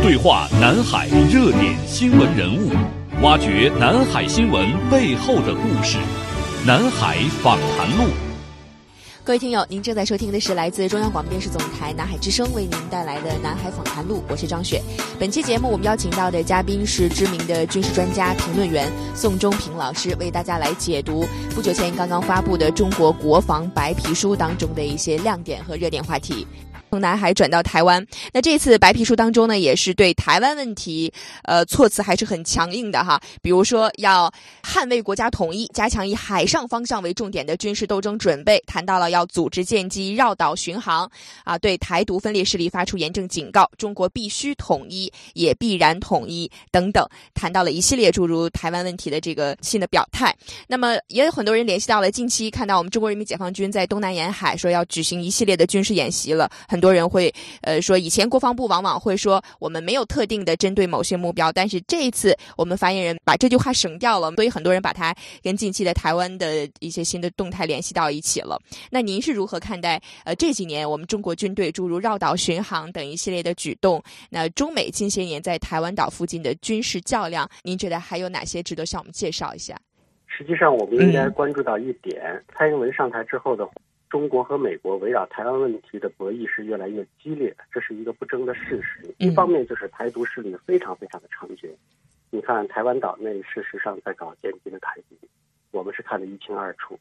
对话南海热点新闻人物，挖掘南海新闻背后的故事。南海访谈录。各位听友，您正在收听的是来自中央广播电视总台南海之声为您带来的《南海访谈录》，我是张雪。本期节目我们邀请到的嘉宾是知名的军事专家、评论员宋忠平老师，为大家来解读不久前刚刚发布的中国国防白皮书当中的一些亮点和热点话题。从南海转到台湾，那这次白皮书当中呢，也是对台湾问题，呃，措辞还是很强硬的哈。比如说要捍卫国家统一，加强以海上方向为重点的军事斗争准备，谈到了要组织舰机绕岛巡航，啊，对台独分裂势力发出严正警告，中国必须统一，也必然统一等等，谈到了一系列诸如台湾问题的这个新的表态。那么也有很多人联系到了近期看到我们中国人民解放军在东南沿海说要举行一系列的军事演习了，很。很多人会呃说，以前国防部往往会说我们没有特定的针对某些目标，但是这一次我们发言人把这句话省掉了，所以很多人把它跟近期的台湾的一些新的动态联系到一起了。那您是如何看待呃这几年我们中国军队诸如绕岛巡航等一系列的举动？那中美近些年在台湾岛附近的军事较量，您觉得还有哪些值得向我们介绍一下？实际上，我们应该关注到一点，蔡英文上台之后的。中国和美国围绕台湾问题的博弈是越来越激烈，这是一个不争的事实。一方面就是台独势力非常非常的猖獗，你看台湾岛内事实上在搞渐进的台独，我们是看得一清二楚，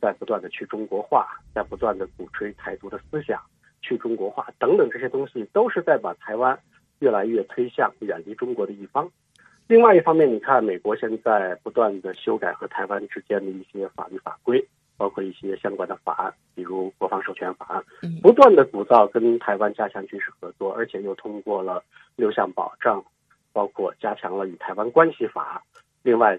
在不断的去中国化，在不断的鼓吹台独的思想，去中国化等等这些东西，都是在把台湾越来越推向远离中国的一方。另外一方面，你看美国现在不断的修改和台湾之间的一些法律法规。包括一些相关的法案，比如国防授权法案，不断的鼓噪跟台湾加强军事合作，而且又通过了六项保障，包括加强了与台湾关系法，另外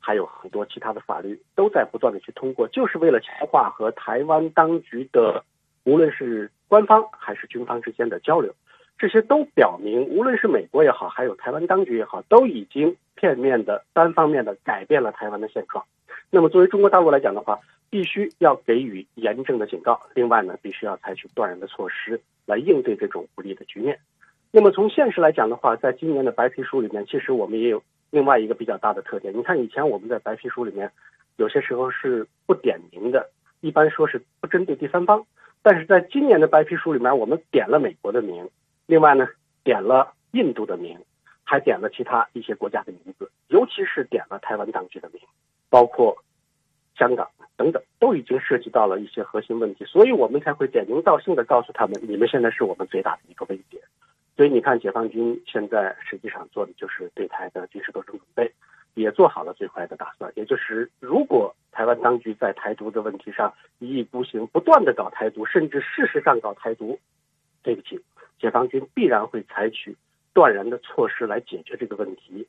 还有很多其他的法律都在不断的去通过，就是为了强化和台湾当局的无论是官方还是军方之间的交流。这些都表明，无论是美国也好，还有台湾当局也好，都已经片面的、单方面的改变了台湾的现状。那么，作为中国大陆来讲的话，必须要给予严正的警告，另外呢，必须要采取断然的措施来应对这种不利的局面。那么从现实来讲的话，在今年的白皮书里面，其实我们也有另外一个比较大的特点。你看，以前我们在白皮书里面有些时候是不点名的，一般说是不针对第三方。但是在今年的白皮书里面，我们点了美国的名，另外呢，点了印度的名，还点了其他一些国家的名字，尤其是点了台湾当局的名，包括香港。等等，都已经涉及到了一些核心问题，所以我们才会点名道姓的告诉他们，你们现在是我们最大的一个威胁。所以你看，解放军现在实际上做的就是对台的军事斗争准备，也做好了最坏的打算，也就是如果台湾当局在台独的问题上一意孤行，不断的搞台独，甚至事实上搞台独，对不起，解放军必然会采取断然的措施来解决这个问题。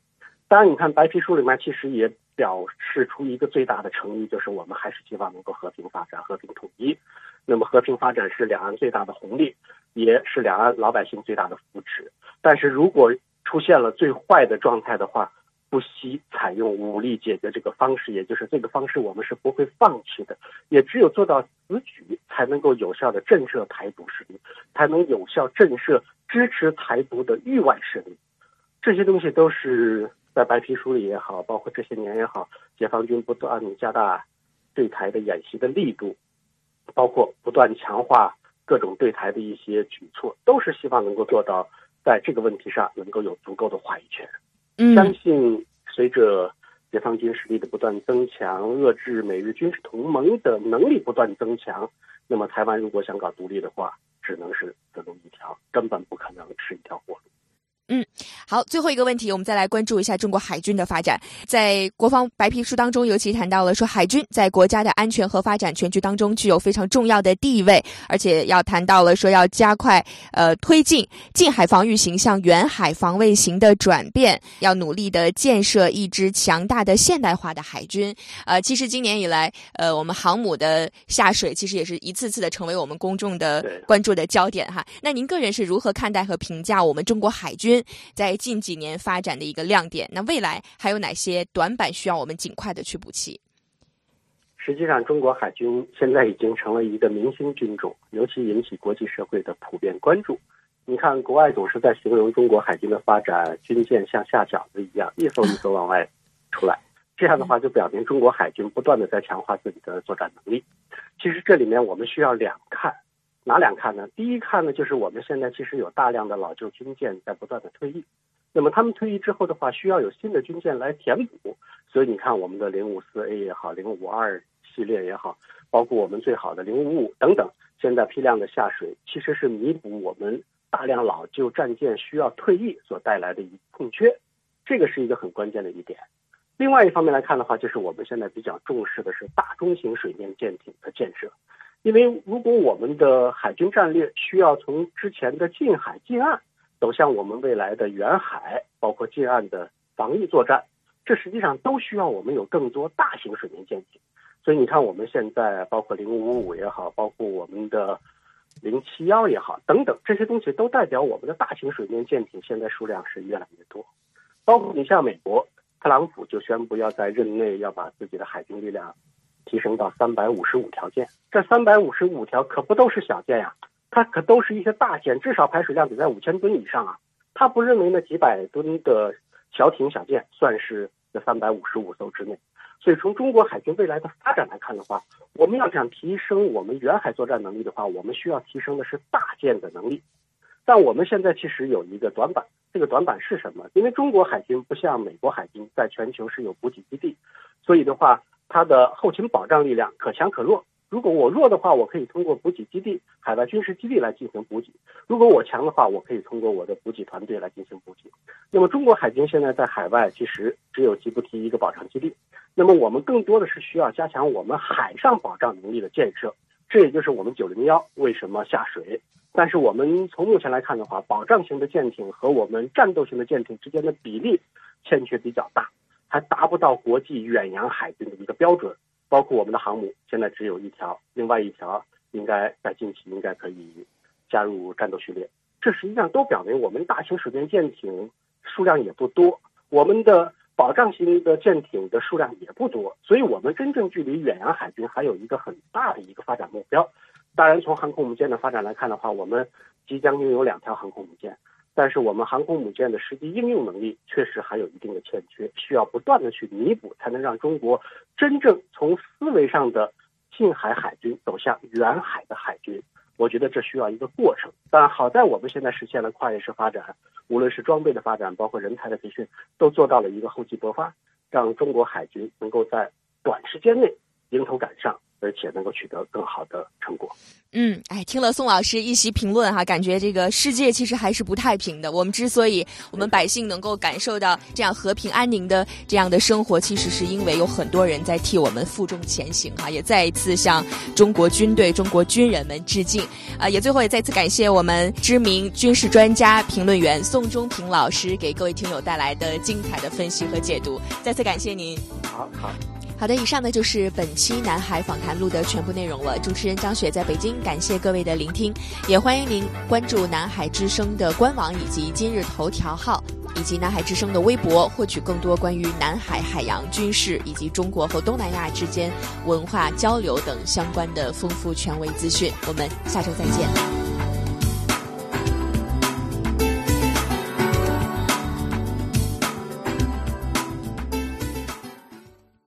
当然，你看白皮书里面其实也表示出一个最大的诚意，就是我们还是希望能够和平发展、和平统一。那么和平发展是两岸最大的红利，也是两岸老百姓最大的福祉。但是如果出现了最坏的状态的话，不惜采用武力解决这个方式，也就是这个方式，我们是不会放弃的。也只有做到此举，才能够有效的震慑台独势力，才能有效震慑支持台独的域外势力。这些东西都是。在白皮书里也好，包括这些年也好，解放军不断加大对台的演习的力度，包括不断强化各种对台的一些举措，都是希望能够做到在这个问题上能够有足够的话语权。相信随着解放军实力的不断增强，遏制美日军事同盟的能力不断增强，那么台湾如果想搞独立的话，只能是死路一条，根本不可能是一条活路。嗯，好，最后一个问题，我们再来关注一下中国海军的发展。在国防白皮书当中，尤其谈到了说，海军在国家的安全和发展全局当中具有非常重要的地位，而且要谈到了说，要加快呃推进近海防御型向远海防卫型的转变，要努力的建设一支强大的现代化的海军。呃，其实今年以来，呃，我们航母的下水，其实也是一次次的成为我们公众的关注的焦点哈。那您个人是如何看待和评价我们中国海军？在近几年发展的一个亮点，那未来还有哪些短板需要我们尽快的去补齐？实际上，中国海军现在已经成为一个明星军种，尤其引起国际社会的普遍关注。你看国外总是在形容中国海军的发展，军舰像下饺子一样，一艘一艘往外出来。这样的话就表明中国海军不断的在强化自己的作战能力。其实这里面我们需要两看，哪两看呢？第一看呢，就是我们现在其实有大量的老旧军舰在不断的退役，那么他们退役之后的话，需要有新的军舰来填补。所以你看我们的零五四 A 也好，零五二系列也好，包括我们最好的零五五等等，现在批量的下水，其实是弥补我们。大量老旧战舰需要退役所带来的一空缺，这个是一个很关键的一点。另外一方面来看的话，就是我们现在比较重视的是大中型水面舰艇的建设，因为如果我们的海军战略需要从之前的近海近岸走向我们未来的远海，包括近岸的防御作战，这实际上都需要我们有更多大型水面舰艇。所以你看，我们现在包括零五五也好，包括我们的。零七幺也好，等等这些东西都代表我们的大型水面舰艇现在数量是越来越多。包括你像美国，特朗普就宣布要在任内要把自己的海军力量提升到三百五十五条舰。这三百五十五条可不都是小舰呀，它可都是一些大舰，至少排水量得在五千吨以上啊。他不认为那几百吨的小艇小舰算是这三百五十五艘之内。所以，从中国海军未来的发展来看的话，我们要想提升我们远海作战能力的话，我们需要提升的是大舰的能力。但我们现在其实有一个短板，这个短板是什么？因为中国海军不像美国海军在全球是有补给基地，所以的话，它的后勤保障力量可强可弱。如果我弱的话，我可以通过补给基地、海外军事基地来进行补给；如果我强的话，我可以通过我的补给团队来进行补给。那么，中国海军现在在海外其实只有吉布提一个保障基地。那么，我们更多的是需要加强我们海上保障能力的建设。这也就是我们九零幺为什么下水。但是，我们从目前来看的话，保障型的舰艇和我们战斗型的舰艇之间的比例欠缺比较大，还达不到国际远洋海军的一个标准。包括我们的航母现在只有一条，另外一条应该在近期应该可以加入战斗序列。这实际上都表明我们大型水面舰艇数量也不多，我们的保障型的舰艇的数量也不多，所以我们真正距离远洋海军还有一个很大的一个发展目标。当然，从航空母舰的发展来看的话，我们即将拥有两条航空母舰。但是我们航空母舰的实际应用能力确实还有一定的欠缺，需要不断的去弥补，才能让中国真正从思维上的近海海军走向远海的海军。我觉得这需要一个过程。但好在我们现在实现了跨越式发展，无论是装备的发展，包括人才的培训，都做到了一个厚积薄发，让中国海军能够在短时间内迎头赶上。而且能够取得更好的成果。嗯，哎，听了宋老师一席评论哈，感觉这个世界其实还是不太平的。我们之所以我们百姓能够感受到这样和平安宁的这样的生活，其实是因为有很多人在替我们负重前行哈。也再一次向中国军队、中国军人们致敬啊！也最后也再次感谢我们知名军事专家、评论员宋忠平老师给各位听友带来的精彩的分析和解读。再次感谢您。好好。好的，以上呢就是本期南海访谈录的全部内容了。主持人张雪在北京，感谢各位的聆听，也欢迎您关注南海之声的官网以及今日头条号，以及南海之声的微博，获取更多关于南海海洋军事以及中国和东南亚之间文化交流等相关的丰富权威资讯。我们下周再见。